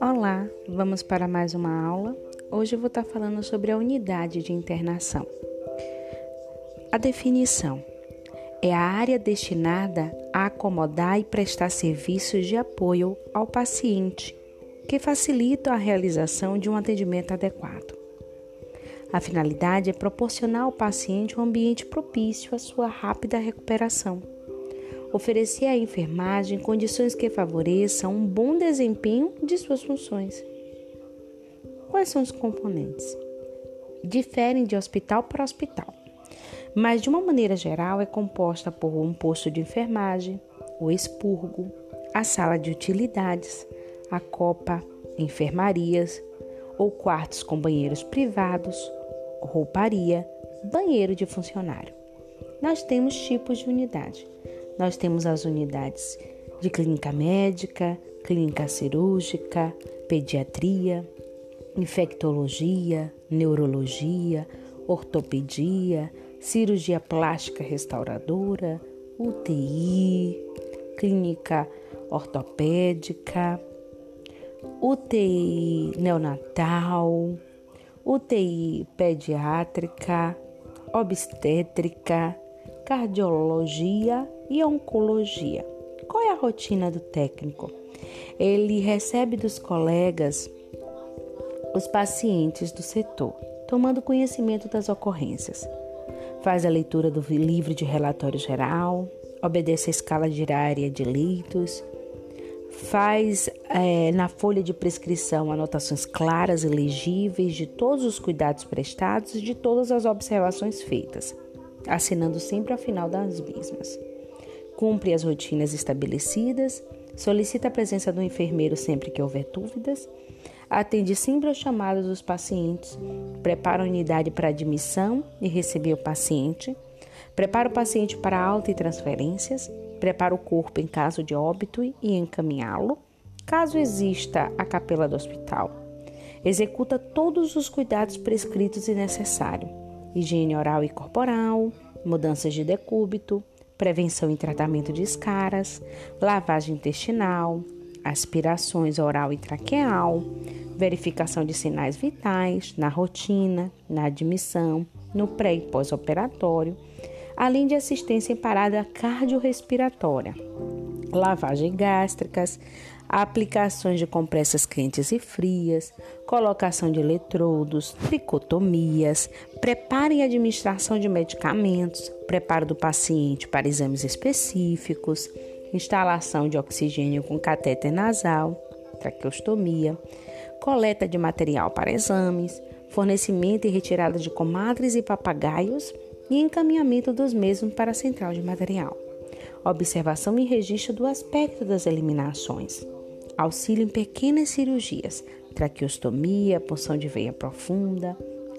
Olá, vamos para mais uma aula. Hoje eu vou estar falando sobre a unidade de internação. A definição é a área destinada a acomodar e prestar serviços de apoio ao paciente, que facilitam a realização de um atendimento adequado. A finalidade é proporcionar ao paciente um ambiente propício à sua rápida recuperação. Oferecer à enfermagem condições que favoreçam um bom desempenho de suas funções. Quais são os componentes? Diferem de hospital para hospital, mas de uma maneira geral é composta por um posto de enfermagem, o expurgo, a sala de utilidades, a copa, enfermarias ou quartos com banheiros privados, rouparia, banheiro de funcionário. Nós temos tipos de unidade. Nós temos as unidades de clínica médica, clínica cirúrgica, pediatria, infectologia, neurologia, ortopedia, cirurgia plástica restauradora, UTI, clínica ortopédica, UTI neonatal, UTI pediátrica, obstétrica, cardiologia e oncologia. Qual é a rotina do técnico? Ele recebe dos colegas os pacientes do setor, tomando conhecimento das ocorrências. Faz a leitura do livro de relatório geral, obedece a escala diária de leitos, faz é, na folha de prescrição anotações claras e legíveis de todos os cuidados prestados e de todas as observações feitas, assinando sempre ao final das mesmas. Cumpre as rotinas estabelecidas, solicita a presença do enfermeiro sempre que houver dúvidas, atende sempre aos chamados dos pacientes, prepara a unidade para admissão e receber o paciente, prepara o paciente para alta e transferências, prepara o corpo em caso de óbito e encaminhá-lo, caso exista a capela do hospital. Executa todos os cuidados prescritos e necessários: higiene oral e corporal, mudanças de decúbito, prevenção e tratamento de escaras, lavagem intestinal, aspirações oral e traqueal, verificação de sinais vitais na rotina, na admissão, no pré e pós-operatório além de assistência em parada cardiorrespiratória, lavagem gástricas, aplicações de compressas quentes e frias, colocação de eletrodos, tricotomias, preparo e administração de medicamentos, preparo do paciente para exames específicos, instalação de oxigênio com catéter nasal, traqueostomia, coleta de material para exames, fornecimento e retirada de comadres e papagaios e encaminhamento dos mesmos para a central de material. Observação e registro do aspecto das eliminações. Auxílio em pequenas cirurgias, traqueostomia, punção de veia profunda.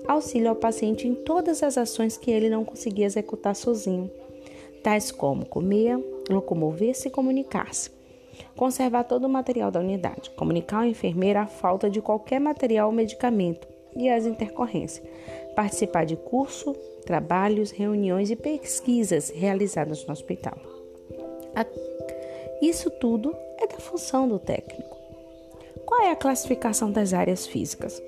Auxílio ao paciente em todas as ações que ele não conseguia executar sozinho, tais como comer, locomover-se e comunicar-se. Conservar todo o material da unidade, comunicar ao enfermeiro a falta de qualquer material ou medicamento e as intercorrências, participar de curso, trabalhos, reuniões e pesquisas realizadas no hospital. Isso tudo é da função do técnico. Qual é a classificação das áreas físicas?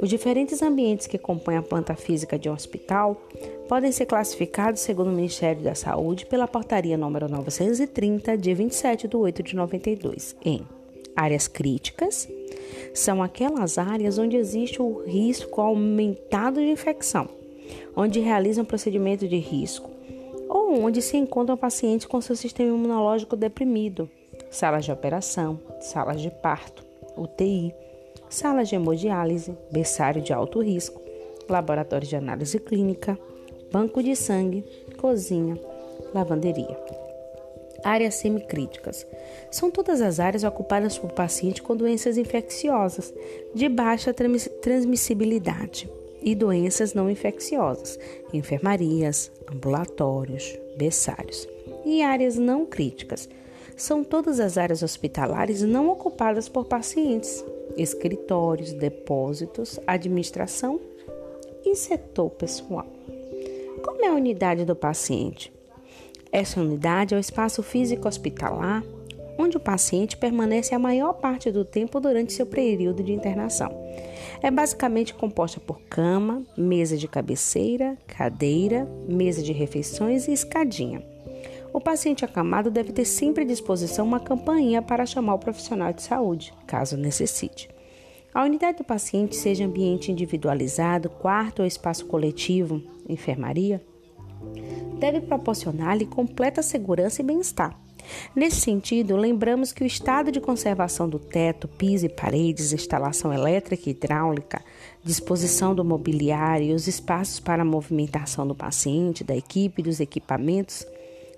Os diferentes ambientes que compõem a planta física de um hospital podem ser classificados segundo o Ministério da Saúde pela portaria número 930 de 27 de 8 de 92 em áreas críticas, são aquelas áreas onde existe o risco aumentado de infecção, onde realizam procedimento de risco onde se encontram pacientes com seu sistema imunológico deprimido, salas de operação, salas de parto, UTI, salas de hemodiálise, berçário de alto risco, laboratório de análise clínica, banco de sangue, cozinha, lavanderia. Áreas semicríticas. São todas as áreas ocupadas por pacientes com doenças infecciosas de baixa transmissibilidade e doenças não infecciosas, enfermarias, ambulatórios, berçários. E áreas não críticas. São todas as áreas hospitalares não ocupadas por pacientes, escritórios, depósitos, administração e setor pessoal. Como é a unidade do paciente? Essa unidade é o espaço físico hospitalar onde o paciente permanece a maior parte do tempo durante seu período de internação. É basicamente composta por cama, mesa de cabeceira, cadeira, mesa de refeições e escadinha. O paciente acamado deve ter sempre à disposição uma campainha para chamar o profissional de saúde, caso necessite. A unidade do paciente, seja ambiente individualizado, quarto ou espaço coletivo, enfermaria, deve proporcionar-lhe completa segurança e bem-estar. Nesse sentido, lembramos que o estado de conservação do teto, piso e paredes, instalação elétrica e hidráulica, disposição do mobiliário e os espaços para a movimentação do paciente, da equipe e dos equipamentos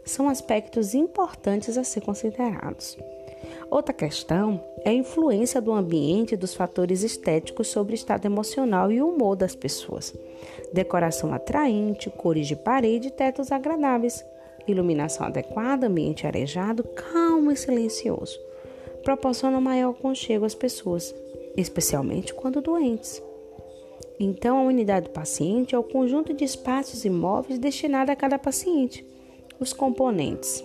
são aspectos importantes a ser considerados. Outra questão é a influência do ambiente e dos fatores estéticos sobre o estado emocional e o humor das pessoas. Decoração atraente, cores de parede e tetos agradáveis, iluminação adequada, ambiente arejado, calmo e silencioso. Proporciona maior aconchego às pessoas, especialmente quando doentes. Então, a unidade do paciente é o conjunto de espaços imóveis destinado a cada paciente. Os componentes.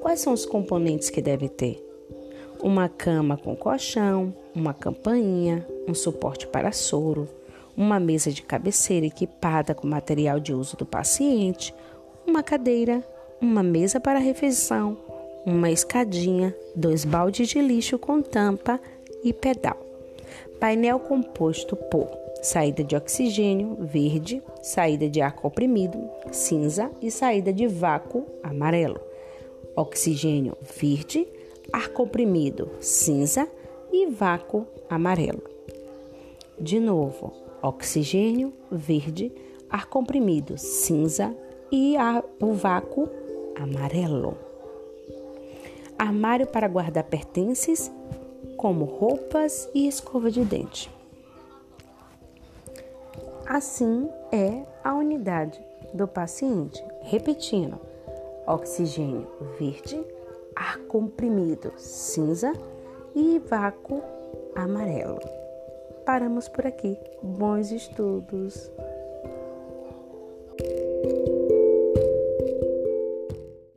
Quais são os componentes que deve ter? Uma cama com colchão, uma campainha, um suporte para soro, uma mesa de cabeceira equipada com material de uso do paciente, uma cadeira, uma mesa para refeição, uma escadinha, dois baldes de lixo com tampa e pedal. Painel composto por saída de oxigênio verde, saída de ar comprimido cinza e saída de vácuo amarelo. Oxigênio verde, ar comprimido cinza e vácuo amarelo. De novo, oxigênio verde, ar comprimido cinza e a, o vácuo amarelo. Armário para guardar pertences, como roupas e escova de dente. Assim é a unidade do paciente. Repetindo: oxigênio verde, ar comprimido cinza e vácuo amarelo. Paramos por aqui. Bons estudos!